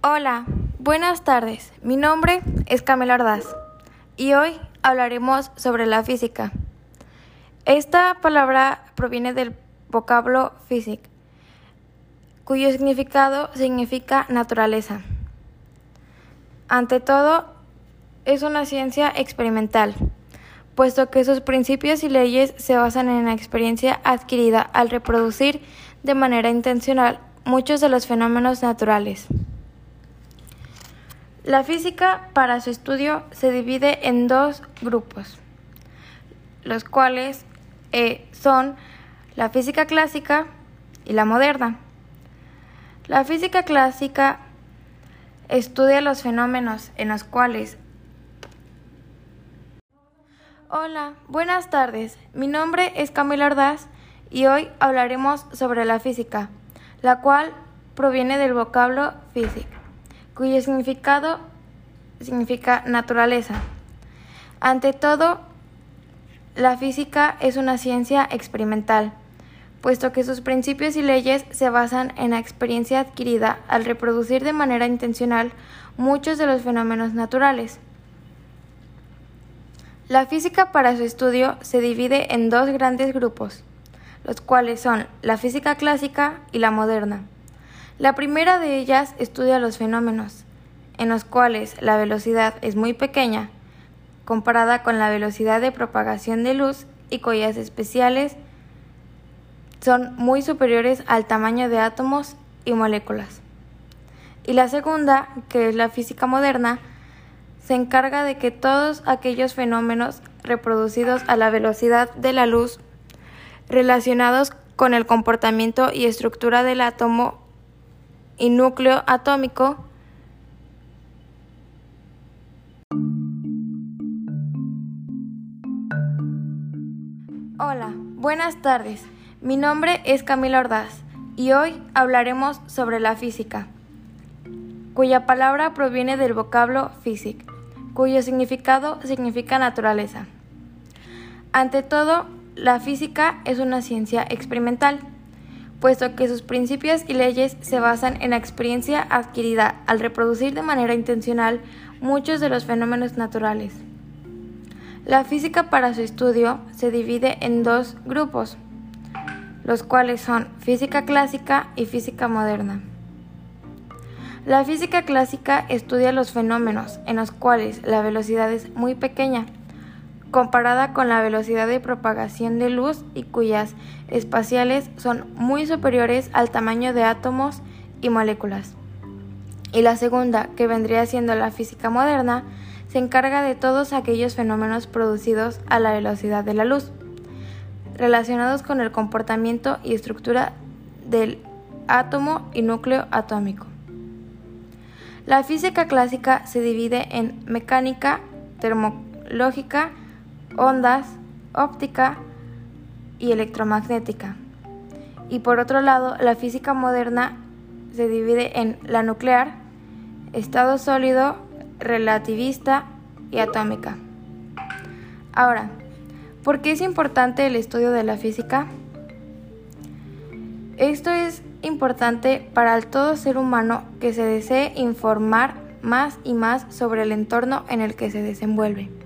Hola, buenas tardes. Mi nombre es Camila Ordaz y hoy hablaremos sobre la física. Esta palabra proviene del vocablo physic, cuyo significado significa naturaleza. Ante todo, es una ciencia experimental, puesto que sus principios y leyes se basan en la experiencia adquirida al reproducir de manera intencional muchos de los fenómenos naturales. La física para su estudio se divide en dos grupos, los cuales eh, son la física clásica y la moderna. La física clásica estudia los fenómenos en los cuales Hola, buenas tardes. Mi nombre es Camila Ordaz y hoy hablaremos sobre la física, la cual proviene del vocablo física cuyo significado significa naturaleza. Ante todo, la física es una ciencia experimental, puesto que sus principios y leyes se basan en la experiencia adquirida al reproducir de manera intencional muchos de los fenómenos naturales. La física para su estudio se divide en dos grandes grupos, los cuales son la física clásica y la moderna. La primera de ellas estudia los fenómenos, en los cuales la velocidad es muy pequeña, comparada con la velocidad de propagación de luz y cuyas especiales son muy superiores al tamaño de átomos y moléculas. Y la segunda, que es la física moderna, se encarga de que todos aquellos fenómenos reproducidos a la velocidad de la luz relacionados con el comportamiento y estructura del átomo y núcleo atómico Hola, buenas tardes. Mi nombre es Camila Ordaz y hoy hablaremos sobre la física, cuya palabra proviene del vocablo physic, cuyo significado significa naturaleza. Ante todo, la física es una ciencia experimental puesto que sus principios y leyes se basan en la experiencia adquirida al reproducir de manera intencional muchos de los fenómenos naturales. La física para su estudio se divide en dos grupos, los cuales son física clásica y física moderna. La física clásica estudia los fenómenos en los cuales la velocidad es muy pequeña, comparada con la velocidad de propagación de luz y cuyas espaciales son muy superiores al tamaño de átomos y moléculas. Y la segunda, que vendría siendo la física moderna, se encarga de todos aquellos fenómenos producidos a la velocidad de la luz, relacionados con el comportamiento y estructura del átomo y núcleo atómico. La física clásica se divide en mecánica, termológica, ondas, óptica y electromagnética. Y por otro lado, la física moderna se divide en la nuclear, estado sólido, relativista y atómica. Ahora, ¿por qué es importante el estudio de la física? Esto es importante para todo ser humano que se desee informar más y más sobre el entorno en el que se desenvuelve.